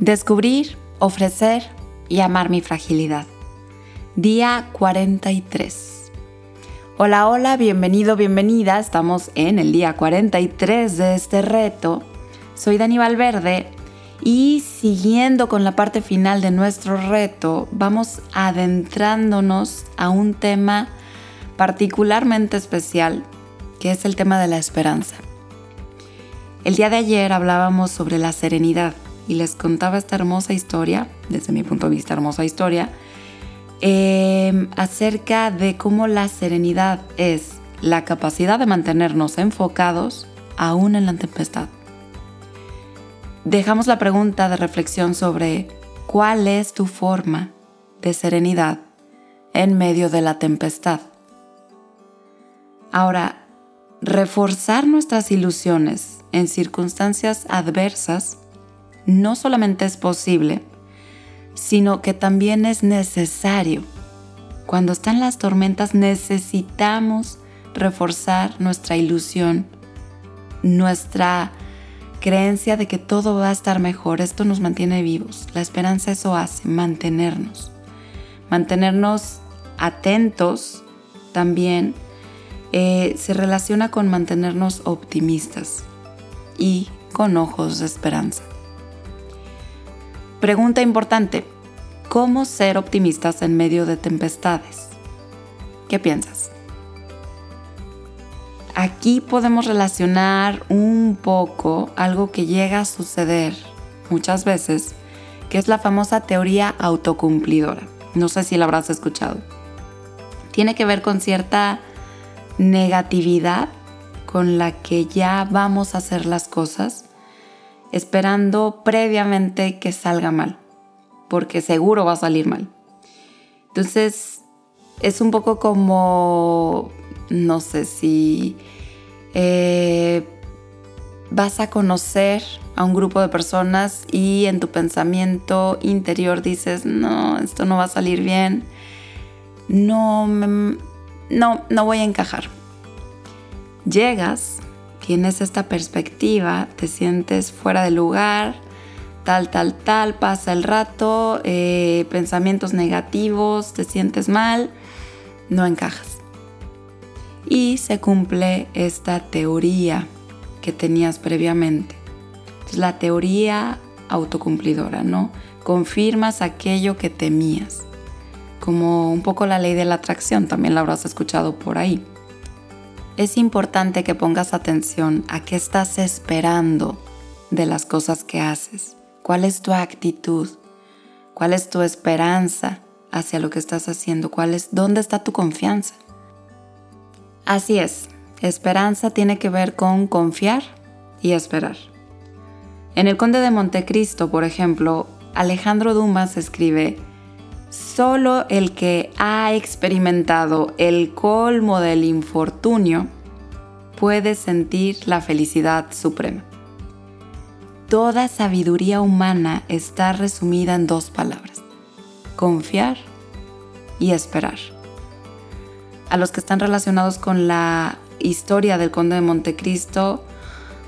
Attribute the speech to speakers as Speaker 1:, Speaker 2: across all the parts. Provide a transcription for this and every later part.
Speaker 1: Descubrir, ofrecer y amar mi fragilidad. Día 43. Hola, hola, bienvenido, bienvenida. Estamos en el día 43 de este reto. Soy Dani Valverde y siguiendo con la parte final de nuestro reto, vamos adentrándonos a un tema particularmente especial, que es el tema de la esperanza. El día de ayer hablábamos sobre la serenidad y les contaba esta hermosa historia, desde mi punto de vista hermosa historia, em, acerca de cómo la serenidad es la capacidad de mantenernos enfocados aún en la tempestad. Dejamos la pregunta de reflexión sobre cuál es tu forma de serenidad en medio de la tempestad. Ahora, reforzar nuestras ilusiones en circunstancias adversas no solamente es posible, sino que también es necesario. Cuando están las tormentas necesitamos reforzar nuestra ilusión, nuestra creencia de que todo va a estar mejor. Esto nos mantiene vivos. La esperanza eso hace, mantenernos. Mantenernos atentos también eh, se relaciona con mantenernos optimistas y con ojos de esperanza. Pregunta importante, ¿cómo ser optimistas en medio de tempestades? ¿Qué piensas? Aquí podemos relacionar un poco algo que llega a suceder muchas veces, que es la famosa teoría autocumplidora. No sé si la habrás escuchado. Tiene que ver con cierta negatividad con la que ya vamos a hacer las cosas esperando previamente que salga mal, porque seguro va a salir mal. Entonces, es un poco como, no sé si eh, vas a conocer a un grupo de personas y en tu pensamiento interior dices, no, esto no va a salir bien, no, no, no voy a encajar. Llegas tienes esta perspectiva, te sientes fuera de lugar, tal, tal, tal, pasa el rato, eh, pensamientos negativos, te sientes mal, no encajas. Y se cumple esta teoría que tenías previamente. Es la teoría autocumplidora, ¿no? Confirmas aquello que temías. Como un poco la ley de la atracción, también la habrás escuchado por ahí es importante que pongas atención a qué estás esperando de las cosas que haces. ¿Cuál es tu actitud? ¿Cuál es tu esperanza hacia lo que estás haciendo? ¿Cuál es, ¿Dónde está tu confianza? Así es, esperanza tiene que ver con confiar y esperar. En el Conde de Montecristo, por ejemplo, Alejandro Dumas escribe, Solo el que ha experimentado el colmo del infortunio puede sentir la felicidad suprema. Toda sabiduría humana está resumida en dos palabras, confiar y esperar. A los que están relacionados con la historia del conde de Montecristo,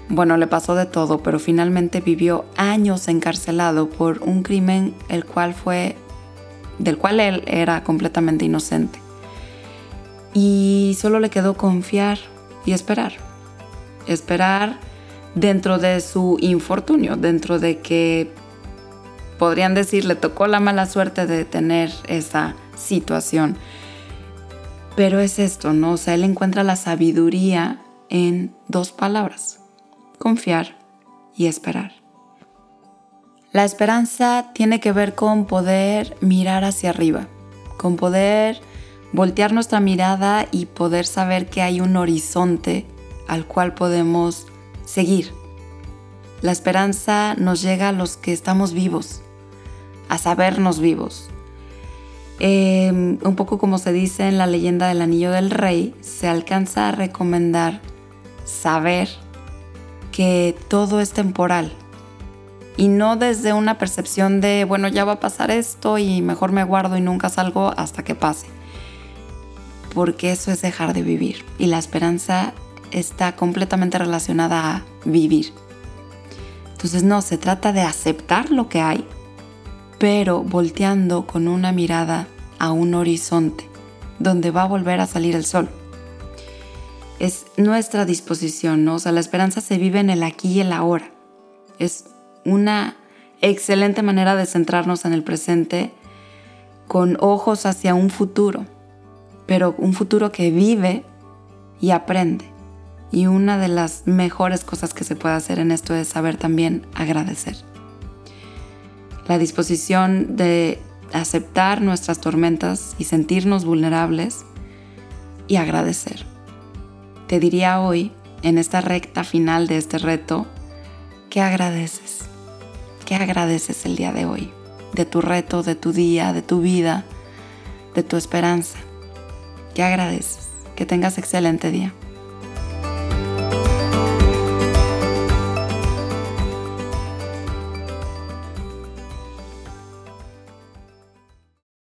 Speaker 1: bueno, le pasó de todo, pero finalmente vivió años encarcelado por un crimen el cual fue del cual él era completamente inocente. Y solo le quedó confiar y esperar. Esperar dentro de su infortunio, dentro de que podrían decir le tocó la mala suerte de tener esa situación. Pero es esto, ¿no? O sea, él encuentra la sabiduría en dos palabras, confiar y esperar. La esperanza tiene que ver con poder mirar hacia arriba, con poder voltear nuestra mirada y poder saber que hay un horizonte al cual podemos seguir. La esperanza nos llega a los que estamos vivos, a sabernos vivos. Em, un poco como se dice en la leyenda del Anillo del Rey, se alcanza a recomendar saber que todo es temporal, y no desde una percepción de, bueno, ya va a pasar esto y mejor me guardo y nunca salgo hasta que pase. Porque eso es dejar de vivir y la esperanza está completamente relacionada a vivir. Entonces no, se trata de aceptar lo que hay, pero volteando con una mirada a un horizonte donde va a volver a salir el sol. Es nuestra disposición, ¿no? O sea, la esperanza se vive en el aquí y el ahora. Es una excelente manera de centrarnos en el presente con ojos hacia un futuro, pero un futuro que vive y aprende. Y una de las mejores cosas que se puede hacer en esto es saber también agradecer. La disposición de aceptar nuestras tormentas y sentirnos vulnerables y agradecer. Te diría hoy, en esta recta final de este reto, ¿qué agradeces? ¿Qué agradeces el día de hoy? De tu reto, de tu día, de tu vida, de tu esperanza. ¿Qué agradeces? Que tengas excelente día.